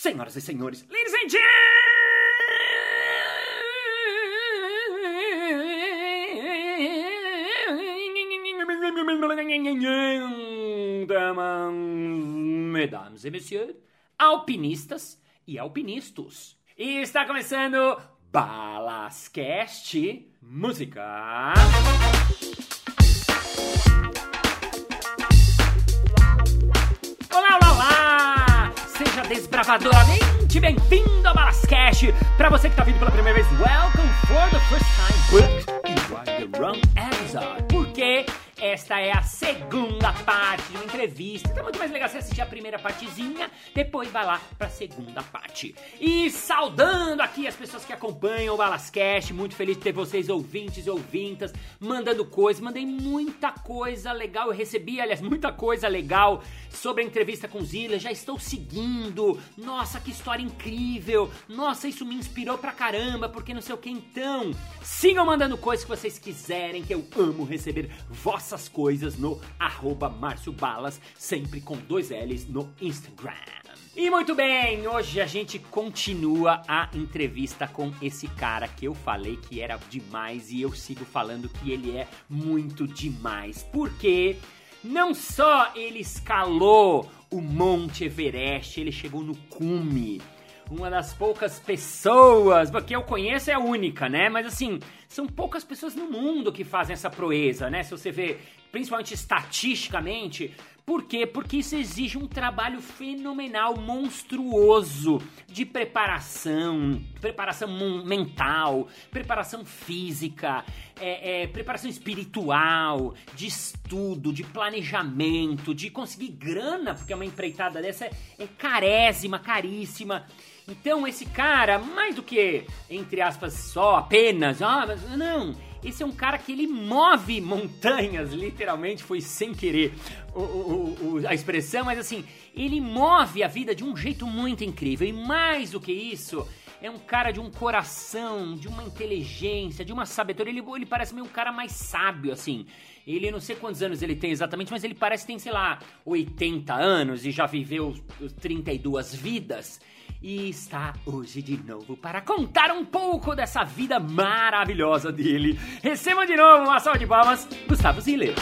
Senhoras e senhores, ladies and gentlemen, mesdames et messieurs, alpinistas e alpinistas. E está começando Balascast Música. Desbravadoramente bem-vindo ao Balascast. Para você que está vindo pela primeira vez, welcome for the first time. But you are the wrong episode. Esta é a segunda parte de uma entrevista. Então é muito mais legal você assistir a primeira partezinha, depois vai lá pra segunda parte. E saudando aqui as pessoas que acompanham o Balascast, muito feliz de ter vocês ouvintes e ouvintas, mandando coisas. Mandei muita coisa legal, eu recebi, aliás, muita coisa legal sobre a entrevista com Zila. Já estou seguindo. Nossa, que história incrível. Nossa, isso me inspirou pra caramba, porque não sei o que. Então, sigam mandando coisas que vocês quiserem, que eu amo receber vossas coisas no arroba Balas, sempre com dois L's no Instagram. E muito bem, hoje a gente continua a entrevista com esse cara que eu falei que era demais e eu sigo falando que ele é muito demais. Porque não só ele escalou o Monte Everest, ele chegou no cume uma das poucas pessoas, porque eu conheço é a única, né? Mas assim, são poucas pessoas no mundo que fazem essa proeza, né? Se você vê, principalmente estatisticamente, por quê? Porque isso exige um trabalho fenomenal, monstruoso de preparação, preparação mental, preparação física, é, é, preparação espiritual, de estudo, de planejamento, de conseguir grana, porque uma empreitada dessa é, é carésima, caríssima. Então esse cara, mais do que, entre aspas, só apenas, ah, mas não, esse é um cara que ele move montanhas, literalmente, foi sem querer o, o, o, a expressão, mas assim, ele move a vida de um jeito muito incrível. E mais do que isso, é um cara de um coração, de uma inteligência, de uma sabedoria. Ele, ele parece meio um cara mais sábio, assim. Ele, não sei quantos anos ele tem exatamente, mas ele parece que tem, sei lá, 80 anos e já viveu 32 vidas e está hoje de novo para contar um pouco dessa vida maravilhosa dele. Receba de novo uma salva de palmas, Gustavo Ziller.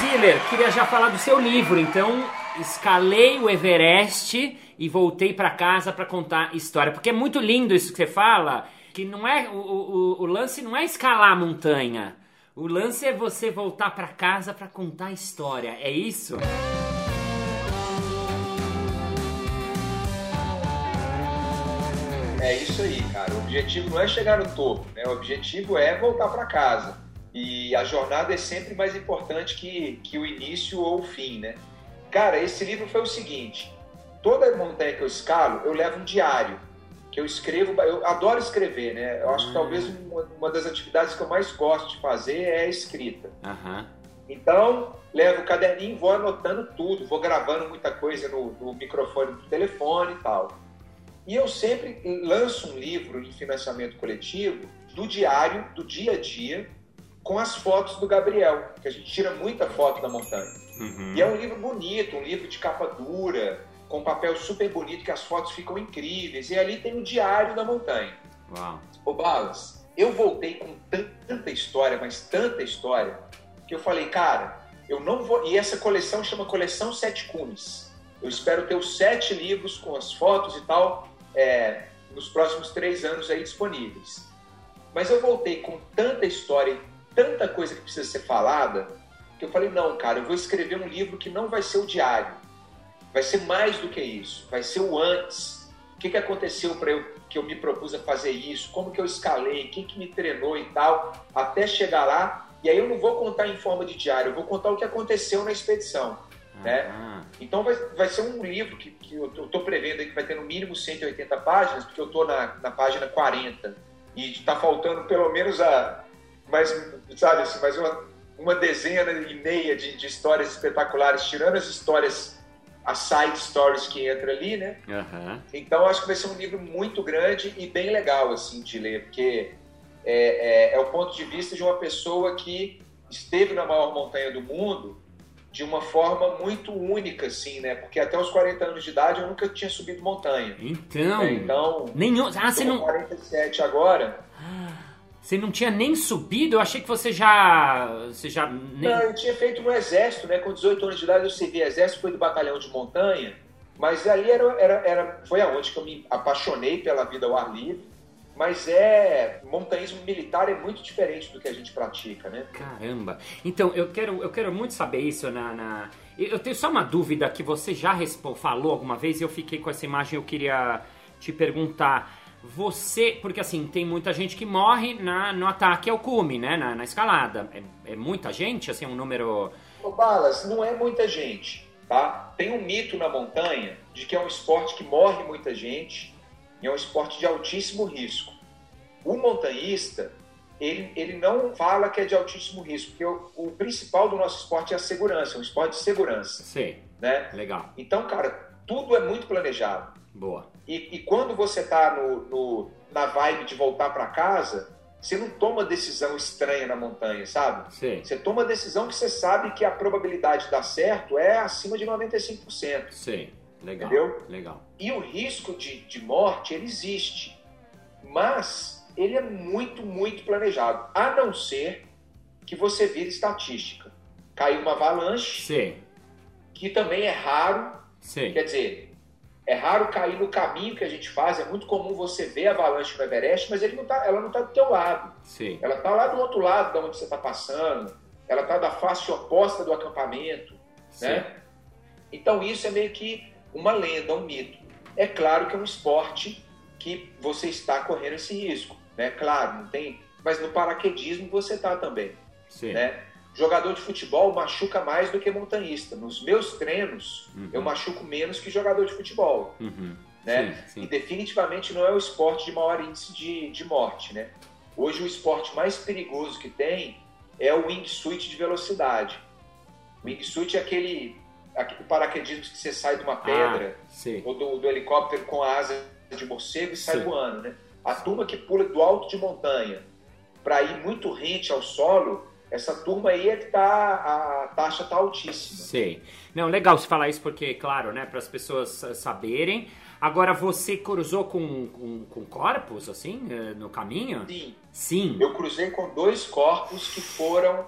Ziller, queria já falar do seu livro, então escalei o Everest e voltei para casa para contar história, porque é muito lindo isso que você fala, que não é o, o, o lance não é escalar a montanha. O lance é você voltar para casa para contar história. É isso? É isso aí, cara. O objetivo não é chegar no topo, né? O objetivo é voltar para casa. E a jornada é sempre mais importante que, que o início ou o fim, né? Cara, esse livro foi o seguinte: toda montanha que eu escalo, eu levo um diário que eu escrevo. Eu adoro escrever, né? Eu acho que talvez Hum. uma, uma das atividades que eu mais gosto de fazer é a escrita. Aham. Então, levo o caderninho, vou anotando tudo, vou gravando muita coisa no, no microfone do telefone e tal. E eu sempre lanço um livro em financiamento coletivo do diário, do dia a dia, com as fotos do Gabriel, que a gente tira muita foto da montanha. Uhum. E é um livro bonito, um livro de capa dura, com papel super bonito, que as fotos ficam incríveis. E ali tem o diário da montanha. Uau. Ô Balas, eu voltei com tanta história, mas tanta história, que eu falei, cara, eu não vou. E essa coleção chama Coleção Sete Cumes. Eu espero ter os sete livros com as fotos e tal é, nos próximos três anos aí disponíveis. Mas eu voltei com tanta história e tanta coisa que precisa ser falada, eu falei, não, cara, eu vou escrever um livro que não vai ser o diário. Vai ser mais do que isso. Vai ser o antes. O que, que aconteceu para eu que eu me propus a fazer isso? Como que eu escalei? Quem que me treinou e tal? Até chegar lá. E aí eu não vou contar em forma de diário. Eu vou contar o que aconteceu na expedição. Né? Ah, Então vai, vai ser um livro que, que eu estou prevendo aí que vai ter no mínimo 180 páginas, porque eu estou na, na página 40 e está faltando pelo menos a mais, sabe, assim, mais uma, uma dezena e meia de, de histórias espetaculares, tirando as histórias, as side stories que entra ali, né? Aham. Então acho que vai ser um livro muito grande e bem legal assim de ler, porque é, é, é o ponto de vista de uma pessoa que esteve na maior montanha do mundo de uma forma muito única, assim, né? Porque até os 40 anos de idade eu nunca tinha subido montanha. Então. É, então. Nenhum. Ah, você não. 47 agora. Você não tinha nem subido? Eu achei que você já. Você já. Nem... Não, eu tinha feito no exército, né? Com 18 anos de idade eu servi exército, fui do batalhão de montanha. Mas ali era, era, era, foi aonde que eu me apaixonei pela vida ao ar livre. Mas é. Montanhismo militar é muito diferente do que a gente pratica, né? Caramba! Então, eu quero, eu quero muito saber isso na. na... Eu tenho só uma dúvida que você já falou alguma vez e eu fiquei com essa imagem, eu queria te perguntar. Você, porque assim, tem muita gente que morre na, no ataque ao cume, né? Na, na escalada. É, é, muita gente, assim, um número. Ô, Balas, não é muita gente, tá? Tem um mito na montanha de que é um esporte que morre muita gente e é um esporte de altíssimo risco. O montanhista, ele, ele não fala que é de altíssimo risco, porque o, o principal do nosso esporte é a segurança, é um esporte de segurança. Sim. Né? Legal. Então, cara, tudo é muito planejado. Boa. E, e quando você está no, no, na vibe de voltar para casa, você não toma decisão estranha na montanha, sabe? Sim. Você toma decisão que você sabe que a probabilidade de dar certo é acima de 95%. Sim. Legal. Entendeu? Legal. E o risco de, de morte, ele existe. Mas ele é muito, muito planejado. A não ser que você vire estatística. Caiu uma avalanche, Sim. que também é raro. Sim. Quer dizer, é raro cair no caminho que a gente faz. É muito comum você ver a avalanche no Everest, mas ele não tá, ela não está do teu lado. Sim. Ela está lá do outro lado de onde você está passando. Ela está da face oposta do acampamento. Sim. Né? Então isso é meio que uma lenda, um mito. É claro que é um esporte que você está correndo esse risco, né? Claro, não tem, mas no paraquedismo você está também, Sim. né? Jogador de futebol machuca mais do que montanhista. Nos meus treinos, Uhum. eu machuco menos que jogador de futebol, Uhum. né? Sim, sim. E definitivamente não é o esporte de maior índice de, de morte, né? Hoje o esporte mais perigoso que tem é o wingsuit de velocidade. O wingsuit é aquele, aquele paraquedismo que você sai de uma pedra Ah, ou do, do helicóptero com a asa de morcego e sai Sim. voando, né? A turma que pula do alto de montanha para ir muito rente ao solo, essa turma aí é que tá a taxa tá altíssima. Sei. Não, legal você falar isso porque, claro, né, para as pessoas saberem. Agora, você cruzou com, com, com corpos, assim, eh, no caminho? Sim, Sim. eu cruzei com dois corpos que foram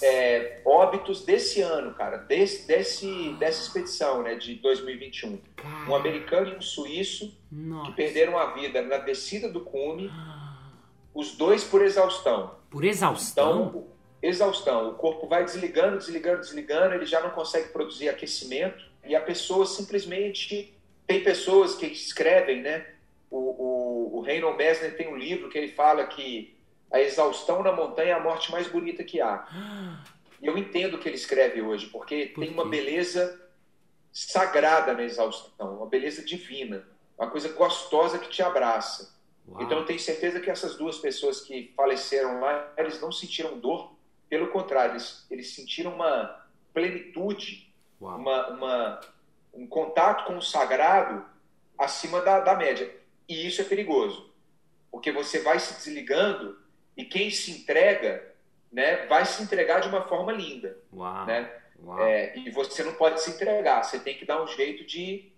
é, óbitos desse ano, cara, desse, desse, dessa expedição, né, de 2021. Cara, Um americano e um suíço Nossa. que perderam a vida na descida do cume, os dois por exaustão. Por exaustão? Então, exaustão. O corpo vai desligando, desligando, desligando, ele já não consegue produzir aquecimento e a pessoa simplesmente. Tem pessoas que escrevem, né? O, o, o Reynold Messner tem um livro que ele fala que a exaustão na montanha é a morte mais bonita que há. E eu entendo o que ele escreve hoje, porque Por tem uma beleza sagrada na exaustão, uma beleza divina, uma coisa gostosa que te abraça. Uau. Então eu tenho certeza que essas duas pessoas que faleceram lá, eles não sentiram dor, pelo contrário, eles, eles sentiram uma plenitude, uma, uma- um contato com o sagrado acima da, da média. E isso é perigoso, porque você vai se desligando e quem se entrega, né, vai se entregar de uma forma linda, Uau. né? É, e você não pode se entregar, você tem que dar um jeito de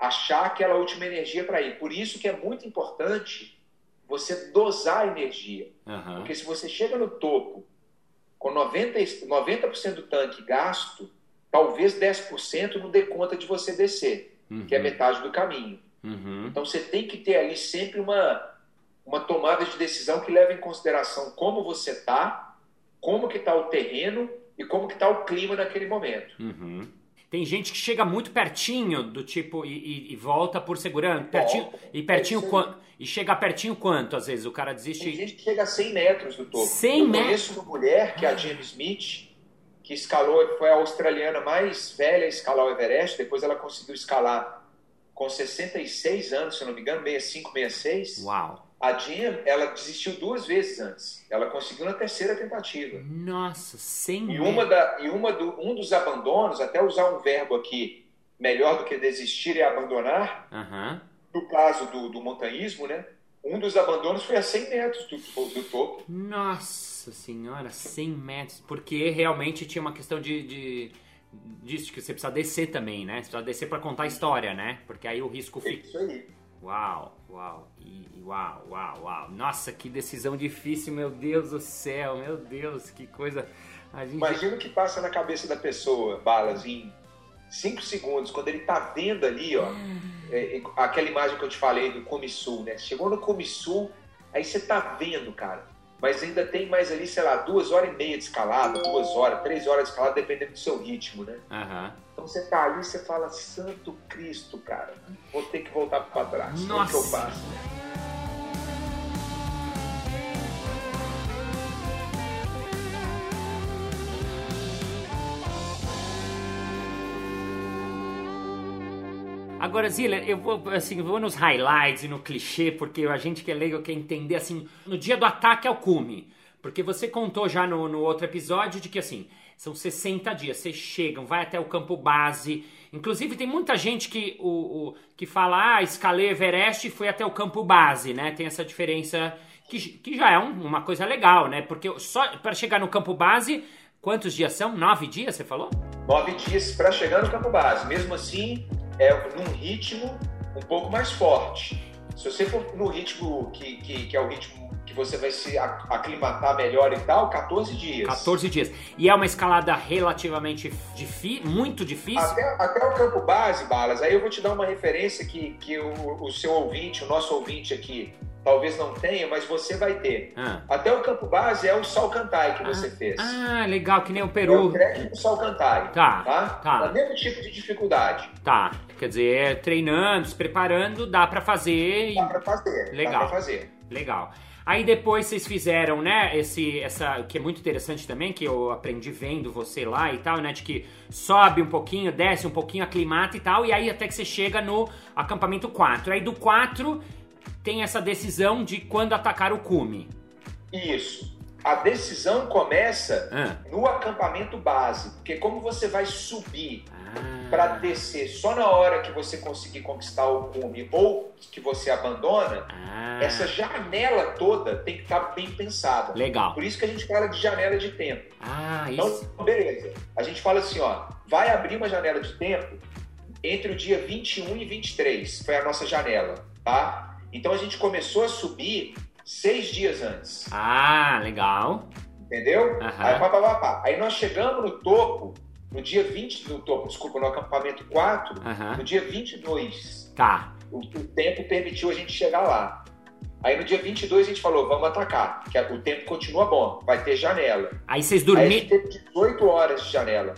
achar aquela última energia para ir. Por isso que é muito importante você dosar a energia. Aham. Porque se você chega no topo com 90%, e- 90% do tanque gasto, talvez 10% não dê conta de você descer, Uhum. que é metade do caminho. Uhum. Então você tem que ter ali sempre uma, uma tomada de decisão que leva em consideração como você está, como que está o terreno e como que está o clima naquele momento. Uhum. Tem gente que chega muito pertinho do tipo e, e- e volta por segurança. Pertinho, Volta. e pertinho É quanto? E chega pertinho quanto, às vezes? O cara Tem desiste. gente que chega a 100 metros do topo. 100 Eu metros? conheço uma mulher, que é a James Smith, que escalou, foi a australiana mais velha a escalar o Everest, depois ela conseguiu escalar com 66 anos, se não me engano, 65, 66. Uau. A Jim, ela desistiu duas vezes antes. Ela conseguiu na terceira tentativa. Nossa, 100 E metros. uma da, e uma do, um dos abandonos, até usar um verbo aqui melhor do que desistir é abandonar, Aham. no caso do, do montanhismo, né? Um dos abandonos foi a 100 metros do, do topo. Nossa senhora, 100 metros. Porque realmente tinha uma questão de, de, disso que você precisa descer também, né? Você precisa descer para contar a história, né? Porque aí o risco É fica. isso aí. Uau, uau, e, uau, uau, uau. Nossa, que decisão difícil, meu Deus do céu, meu Deus, que coisa. A gente... Imagina o que passa na cabeça da pessoa, Balas, em 5 segundos, quando ele tá vendo ali, ó, é, é, aquela imagem que eu te falei do Comissul, né? Chegou no Comissul, aí você tá vendo, cara. Mas ainda tem mais ali, sei lá, duas horas e meia de escalada, duas horas, três horas de escalada, dependendo do seu ritmo, né? Aham. Então você tá ali, você fala, Santo Cristo, cara, vou ter que voltar pra trás. Como Nossa. que eu faço? Agora, Zila, eu vou assim, vou nos highlights e no clichê, porque a gente que é leigo quer entender assim, no dia do ataque ao cume. Porque você contou já no, no outro episódio de que assim, são 60 dias, vocês chegam, vai até o campo base. Inclusive, tem muita gente que, o, o- que fala, ah, escalei Everest e fui até o campo base, né? Tem essa diferença que, que já é um- uma coisa legal, né? Porque só para chegar no campo base, quantos dias são? Nove dias, você falou? Nove dias para chegar no campo base. Mesmo assim, é num ritmo um pouco mais forte. Se você for no ritmo que, que, que é o ritmo que você vai se ac- aclimatar melhor e tal, 14 dias. 14 dias. E é uma escalada relativamente difícil, muito difícil. Até, até o campo base, Balas, aí eu vou te dar uma referência que, que o, o seu ouvinte, o nosso ouvinte aqui, talvez não tenha, mas você vai ter. Ah. Até o campo base é o Salcantay que você fez. Ah, legal, que nem o É o Peru. trek do Salcantay. Tá, Tá? tá. É o mesmo tipo de dificuldade. Tá, quer dizer, é treinando, se preparando, dá pra fazer. e- Dá pra fazer. Legal. Dá pra fazer. Legal. Aí depois vocês fizeram, né, esse, essa, que é muito interessante também, que eu aprendi vendo você lá e tal, né, de que sobe um pouquinho, desce um pouquinho, aclimata e tal, e aí até que você chega no acampamento 4. Aí do 4 tem essa decisão de quando atacar o cume. Isso. A decisão começa Ah. no acampamento base, porque como você vai subir Ah. para descer só na hora que você conseguir conquistar o cume ou que você abandona, Ah. essa janela toda tem que estar bem pensada. Legal. Por isso que a gente fala de janela de tempo. Ah, Então, isso. beleza. A gente fala assim, ó, vai abrir uma janela de tempo entre o dia 21 e 23, foi a nossa janela, tá? Então a gente começou a subir seis dias antes, Ah, legal. entendeu? Aham. Aí, pá, pá, pá. Aí nós chegamos no topo, no dia 20, no topo, desculpa, no acampamento 4, Aham. no dia 22. Tá. O, o tempo permitiu a gente chegar lá. Aí no dia 22 a gente falou, vamos atacar, que o tempo continua bom, vai ter janela. Aí vocês Aí a dormiram. gente teve 18 horas de janela.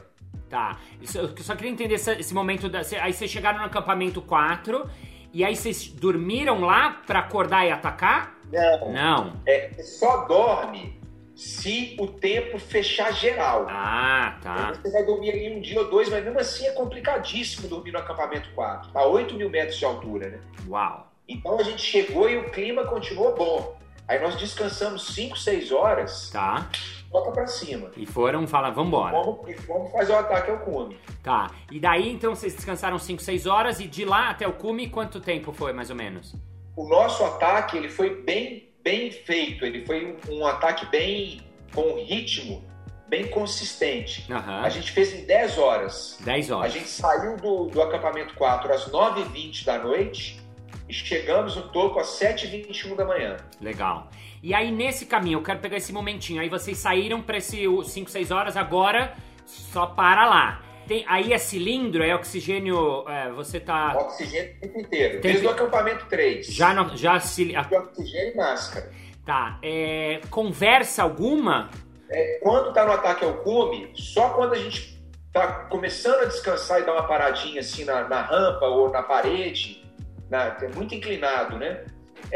Tá. Isso, eu só queria entender esse, esse momento. Da, aí vocês chegaram no acampamento 4. E aí vocês dormiram lá pra acordar e atacar? Não. Não. É, só dorme se o tempo fechar geral. Ah, Aí tá. Você vai dormir ali um dia ou dois, mas mesmo assim é complicadíssimo dormir no acampamento 4. A 8 mil metros de altura, né? Uau. Então a gente chegou e o clima continuou bom. Aí nós descansamos 5, 6 horas, Tá. Toca pra cima. E foram falar, vambora. Vamos, e vamos fazer o ataque ao cume. Tá. E daí então vocês descansaram 5, 6 horas. E de lá até o cume, quanto tempo foi mais ou menos? O nosso ataque ele foi bem, bem feito. Ele foi um, um ataque bem com ritmo bem consistente. Aham. A gente fez em 10 horas. 10 A horas. gente saiu do, do acampamento 4 às 9h20 da noite e chegamos no topo às 7h21 da manhã. Legal. E aí nesse caminho, eu quero pegar esse momentinho. Aí vocês saíram pra esse 5, 6 horas, agora só para lá. Tem, aí é cilindro, é oxigênio. é, você tá. Oxigênio o tempo inteiro. Tem Desde o acampamento 3. Já, no- já se. De oxigênio e máscara. Tá. É, conversa alguma? É, quando está no ataque ao cume, só quando a gente está começando a descansar e dar uma paradinha assim na, na rampa ou na parede, na- é muito inclinado, né?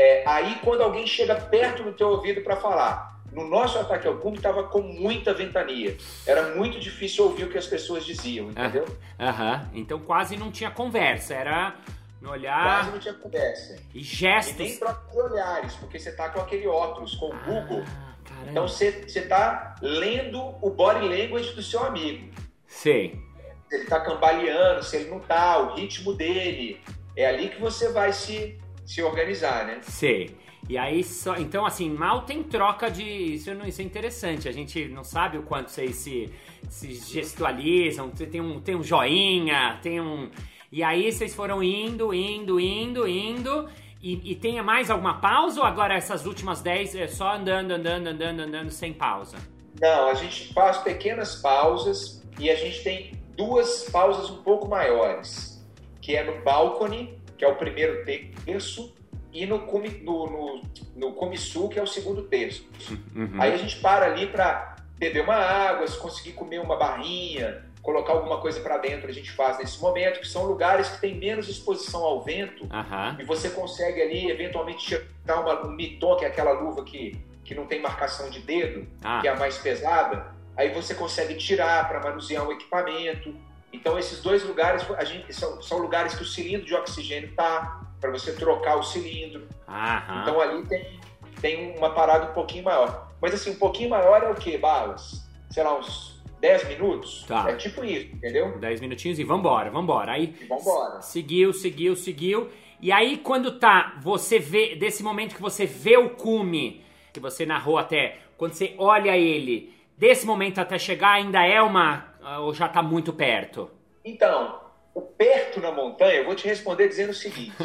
É, aí quando alguém chega perto do teu ouvido para falar. No nosso ataque ao cume estava com muita ventania. Era muito difícil ouvir o que as pessoas diziam, entendeu? Aham. Então quase não tinha conversa. Era no Quase olhar não tinha conversa. e E nem gestos. de olhares, porque você tá com aquele óculos, com o Google. Ah, caramba. Então você, você tá lendo o body language do seu amigo. Sei. Se ele tá cambaleando, se ele não tá, o ritmo dele. É ali que você vai se, se organizar, né? Sei. E aí só. Então, assim, mal tem troca de. Isso, não, isso é interessante. A gente não sabe o quanto vocês se, se gestualizam. Tem um, tem um joinha, tem um. E aí vocês foram indo, indo, indo, indo. E, e tem mais alguma pausa ou agora essas últimas 10 é só andando, andando, andando, andando sem pausa? Não, a gente faz pequenas pausas e a gente tem duas pausas um pouco maiores, que é no balcone, que é o primeiro terço, e no, no, no, no comissu, que é o segundo terço. Uhum. Aí a gente para ali para beber uma água, se conseguir comer uma barrinha, colocar alguma coisa para dentro, a gente faz nesse momento, que são lugares que tem menos exposição ao vento uhum. e você consegue ali eventualmente tirar uma, um miton, que é aquela luva que, que não tem marcação de dedo, ah. que é a mais pesada, aí você consegue tirar para manusear um equipamento. Então esses dois lugares gente, são, são lugares que o cilindro de oxigênio tá para você trocar o cilindro. Aham. Então ali tem, tem uma parada um pouquinho maior. Mas assim, um pouquinho maior é o que, Balas? Sei lá, uns 10 minutos? Tá. É tipo isso, entendeu? 10 minutinhos e vambora, vambora. Aí e vambora. seguiu, seguiu, seguiu. E aí quando tá, você vê, desse momento que você vê o cume, que você narrou até, quando você olha ele, desse momento até chegar ainda é uma, ou já tá muito perto? Então, o perto na montanha, eu vou te responder dizendo o seguinte: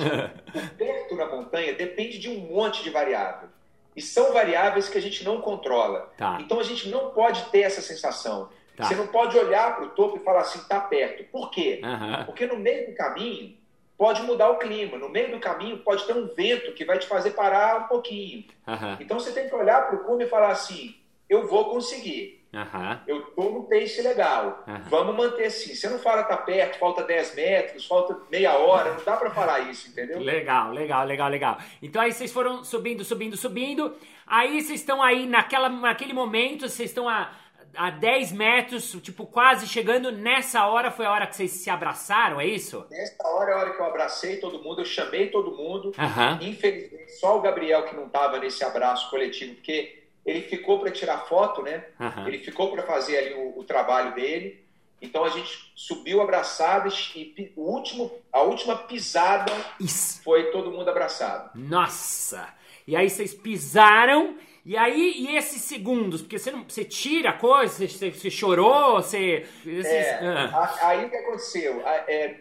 o perto na montanha depende de um monte de variáveis. E são variáveis que a gente não controla. Tá. Então a gente não pode ter essa sensação. Tá. Você não pode olhar para o topo e falar assim, tá perto. Por quê? Uhum. Porque no meio do caminho pode mudar o clima. No meio do caminho pode ter um vento que vai te fazer parar um pouquinho. Uhum. Então você tem que olhar para o cume e falar assim, eu vou conseguir. Uhum. Eu no pace legal. Uhum. Vamos manter assim. Você não fala tá perto, falta 10 metros, falta meia hora. Não dá para falar isso, entendeu? Legal, legal, legal, legal. Então aí vocês foram subindo, subindo, subindo. Aí vocês estão aí naquela, naquele momento, vocês estão a, a 10 metros, tipo, quase chegando. Nessa hora foi a hora que vocês se abraçaram, é isso? Nessa hora é a hora que eu abracei todo mundo, eu chamei todo mundo. Uhum. Infelizmente, só o Gabriel que não tava nesse abraço coletivo, porque ele ficou para tirar foto, né? Uhum. Ele ficou para fazer ali o, o, trabalho dele. Então a gente subiu abraçados e o último, a última pisada Isso. foi todo mundo abraçado. Nossa! E aí vocês pisaram e aí e esses segundos, porque você não, você tira a coisa, você, você chorou, você esses, é, ah. aí o que aconteceu? É,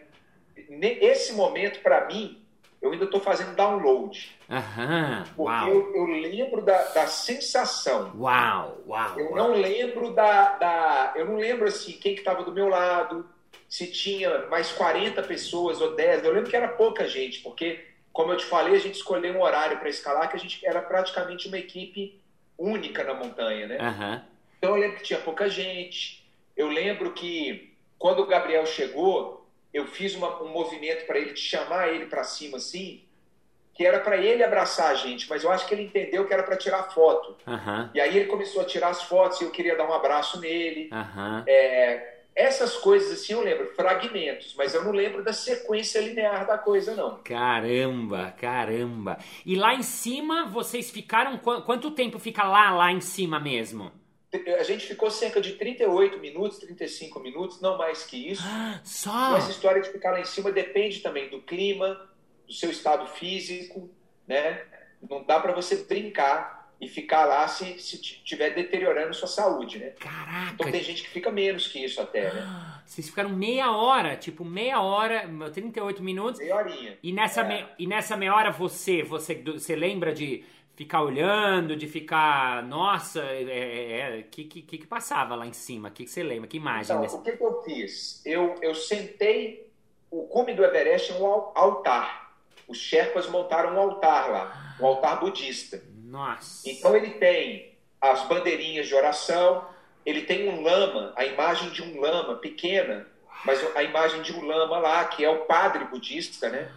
esse momento para mim eu ainda estou fazendo download. Aham, porque uau. Eu, eu lembro da, da sensação. Uau, uau. Eu uau. não lembro da, da. Eu não lembro assim, quem que estava do meu lado, se tinha mais 40 pessoas ou 10. Eu lembro que era pouca gente, porque, como eu te falei, a gente escolheu um horário para escalar que a gente era praticamente uma equipe única na montanha, né? Uhum. Então eu lembro que tinha pouca gente. Eu lembro que quando o Gabriel chegou, eu fiz uma, um movimento para ele, de chamar ele para cima assim, que era para ele abraçar a gente, mas eu acho que ele entendeu que era para tirar foto. Uhum. E aí ele começou a tirar as fotos e eu queria dar um abraço nele. Uhum. É, essas coisas assim eu lembro, fragmentos, mas eu não lembro da sequência linear da coisa, não. Caramba, caramba. E lá em cima, vocês ficaram. Quanto tempo fica lá, lá em cima mesmo? A gente ficou cerca de 38 minutos, 35 minutos, não mais que isso. Ah, só? Essa história de ficar lá em cima depende também do clima, do seu estado físico, né? Não dá para você brincar e ficar lá se estiver deteriorando sua saúde, né? Caraca! Então tem gente que fica menos que isso até, né? Vocês ficaram meia hora, tipo meia hora, 38 minutos. Meia horinha. E nessa, é. me, e nessa meia hora você, você, você lembra de ficar olhando, de ficar, nossa, é, é, é, que, que, que passava lá em cima? O que, que você lembra? Que imagem? Então, o que, que eu fiz? Eu, eu sentei, o cume do Everest é um altar. Os Sherpas montaram um altar lá, um altar budista. Nossa. Então ele tem as bandeirinhas de oração, ele tem um lama, a imagem de um lama pequena, mas a imagem de um lama lá, que é o padre budista, né?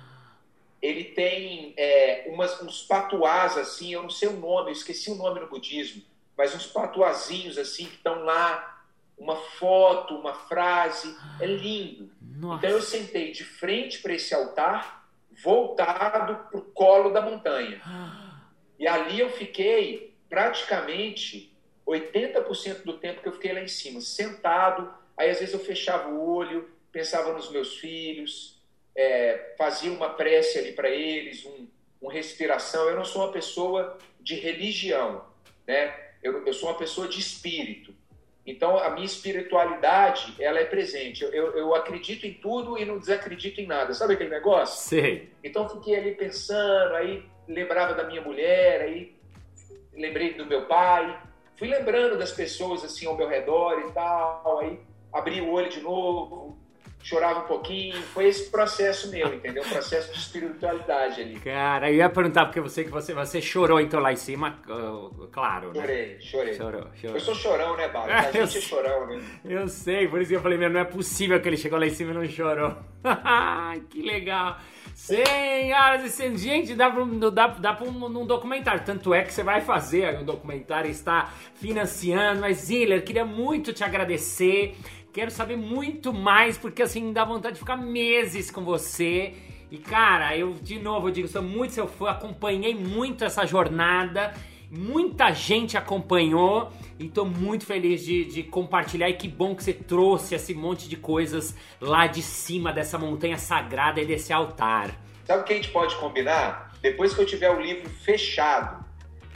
Ele tem é, umas, uns patuás assim, eu não sei o nome, eu esqueci o nome no budismo, mas uns patuazinhos assim que estão lá, uma foto, uma frase, é lindo. Nossa. Então eu sentei de frente para esse altar, voltado para o colo da montanha. E ali eu fiquei praticamente 80% do tempo que eu fiquei lá em cima, sentado. Aí às vezes eu fechava o olho, pensava nos meus filhos, é, fazia uma prece ali para eles, um, respiração. Eu não sou uma pessoa de religião, né? Eu, eu sou uma pessoa de espírito. Então, a minha espiritualidade, ela é presente. Eu, eu, eu, acredito em tudo e não desacredito em nada. Sabe aquele negócio? Sei. Então, fiquei ali pensando, aí lembrava da minha mulher, aí lembrei do meu pai. Fui lembrando das pessoas, assim, ao meu redor e tal. Aí abri o olho de novo, chorava um pouquinho. Foi esse processo meu, entendeu? Um processo de espiritualidade ali. Cara, eu ia perguntar porque você que você, você chorou então lá em cima, uh, claro, né? Chorei, chorei. Chorou, chorou. Eu sou chorão, né, Bárbara? A gente é chorão, né? Eu sei, por isso que eu falei, meu, não é possível que ele chegou lá em cima e não chorou. que legal. Senhoras e senhores, gente, dá pra, dá, dá pra um, um documentário. Tanto é que você vai fazer um documentário, está financiando. Mas, Ziller, queria muito te agradecer. Quero saber muito mais, porque assim, dá vontade de ficar meses com você. E cara, eu de novo eu digo, sou muito seu fã, acompanhei muito essa jornada, muita gente acompanhou e tô muito feliz de, de, compartilhar. E que bom que você trouxe esse monte de coisas lá de cima dessa montanha sagrada e desse altar. Sabe o que a gente pode combinar? Depois que eu tiver o livro fechado,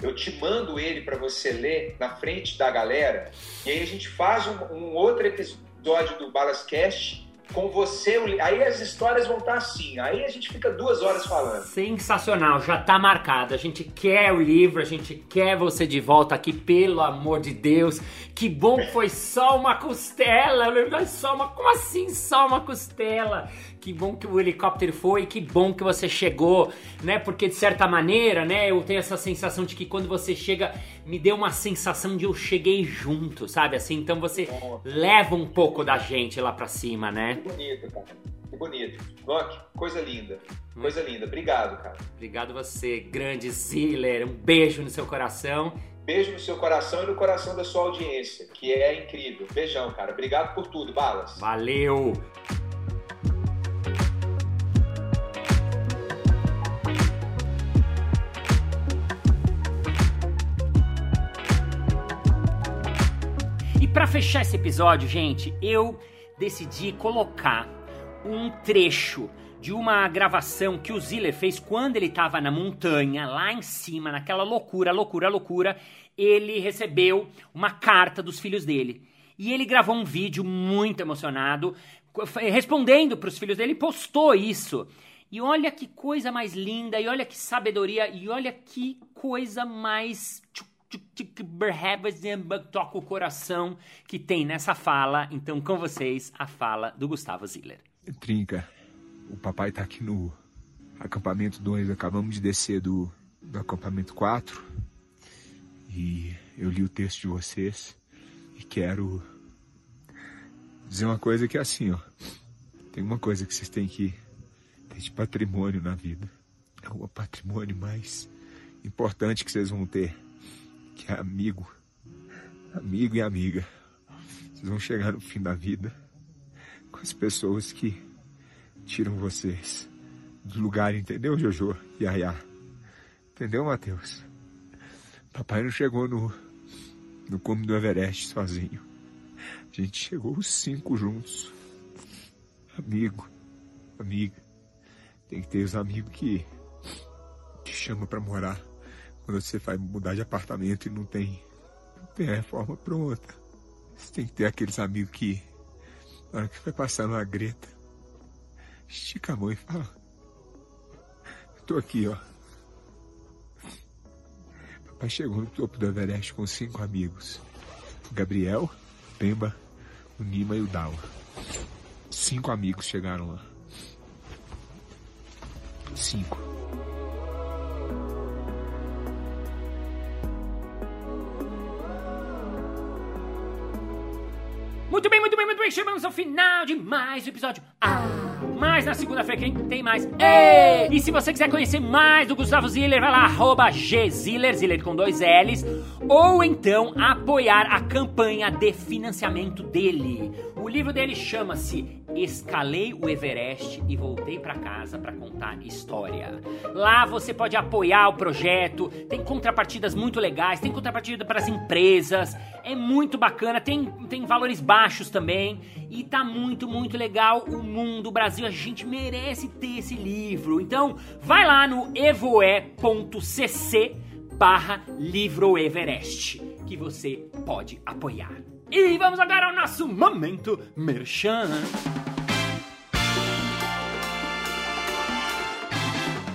eu te mando ele para você ler na frente da galera e aí a gente faz um, um outro episódio episódio do Balascast com você. Aí as histórias vão estar assim. Aí a gente fica duas horas falando. Sensacional, já tá marcado. A gente quer o livro, a gente quer você de volta aqui, pelo amor de Deus. Que bom que foi só uma costela. Só uma. Como assim só uma costela? Que bom que o helicóptero foi, que bom que você chegou, né? Porque de certa maneira, né, eu tenho essa sensação de que quando você chega, me deu uma sensação de eu cheguei junto, sabe? Assim, então você leva um pouco da gente lá para cima, né? Que bonito, cara. Que bonito. Loki, coisa linda. Coisa linda. Obrigado, cara. Obrigado você, grande Ziller. Um beijo no seu coração. Beijo no seu coração e no coração da sua audiência, que é incrível. Beijão, cara. Obrigado por tudo, Balas. Valeu. Para fechar esse episódio, gente, eu decidi colocar um trecho de uma gravação que o Ziller fez quando ele estava na montanha, lá em cima, naquela loucura, loucura, loucura. Ele recebeu uma carta dos filhos dele. E ele gravou um vídeo muito emocionado, respondendo para os filhos dele, postou isso. E olha que coisa mais linda, e olha que sabedoria, e olha que coisa mais toca o coração que tem nessa fala. Então, com vocês, a fala do Gustavo Ziller. Trinca, o papai tá aqui no acampamento 2. Acabamos de descer do, do acampamento 4. E eu li o texto de vocês. E quero dizer uma coisa que é assim, ó. Tem uma coisa que vocês têm que ter de patrimônio na vida. É o patrimônio mais importante que vocês vão ter que é amigo, amigo e amiga. Vocês vão chegar no fim da vida com as pessoas que tiram vocês do lugar, entendeu, Jojo Ayá? Entendeu, Matheus? Papai não chegou no, no cume do Everest sozinho. A gente chegou os cinco juntos. Amigo, amiga. Tem que ter os amigos que te chamam para morar quando você vai mudar de apartamento e não tem, não tem a reforma pronta. Você tem que ter aqueles amigos que, na hora que vai passar numa greta, estica a mão e fala: tô aqui, ó. Papai chegou no topo do Everest com cinco amigos: Gabriel, Pemba, o Nima e o Dawa. Cinco amigos chegaram lá. Cinco. Muito bem, muito bem, muito bem. Chegamos ao final de mais um episódio. Ah, mas na segunda-feira quem tem mais? Ei! E se você quiser conhecer mais do Gustavo Ziller, vai lá, arroba gziller, Ziller com dois L's, ou então apoiar a campanha de financiamento dele. O livro dele chama-se escalei o Everest e voltei para casa para contar história. Lá você pode apoiar o projeto, tem contrapartidas muito legais, tem contrapartida para as empresas, é muito bacana, tem, tem valores baixos também e tá muito, muito legal. O mundo, o Brasil, a gente merece ter esse livro. Então, vai lá no evoe.cc barra livro Everest que você pode apoiar. E vamos agora ao nosso momento merchan.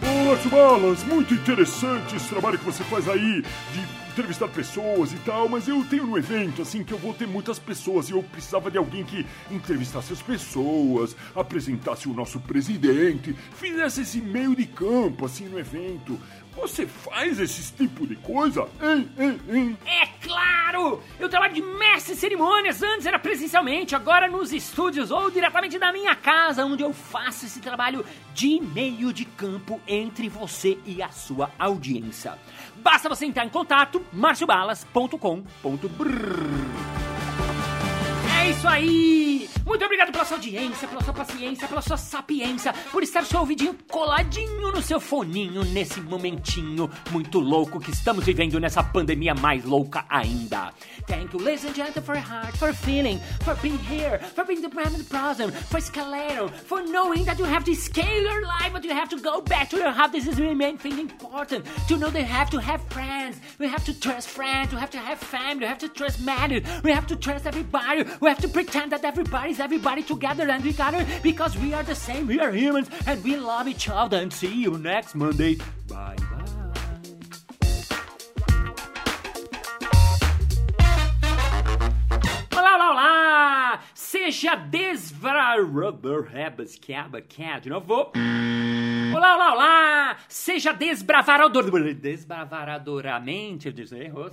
Olá, Chubalas! Muito interessante esse trabalho que você faz aí de entrevistar pessoas e tal, mas eu tenho um evento assim que eu vou ter muitas pessoas e eu precisava de alguém que entrevistasse as pessoas, apresentasse o nosso presidente, fizesse esse meio de campo assim no evento. Você faz esse tipo de coisa? Hein, hein, hein? É claro! Eu trabalho de mestre de cerimônias, antes era presencialmente, agora nos estúdios ou diretamente da minha casa, onde eu faço esse trabalho de meio de campo entre você e a sua audiência. Basta você entrar em contato, marciobalas.com.br. É isso aí! Muito obrigado pela sua audiência, pela sua paciência, pela sua sapiência, por estar seu ouvidinho coladinho no seu foninho nesse momentinho muito louco que estamos vivendo nessa pandemia mais louca ainda. Thank you, ladies and gentlemen, for your heart, for feeling, for being here, for being the present present, for escalator, for knowing that you have to scale your life, but you have to go back to your heart. This is the main thing important. To know that you have to have friends, we have to trust friends, we have to have family, we have to trust marriage, we have to trust everybody, we have to pretend that everybody's everybody together and together because we are the same, we are humans and we love each other. And see you next Monday. Bye bye. Olá, olá, olá! Seja desbravador. De novo. Olá, olá, olá! Seja disse erros.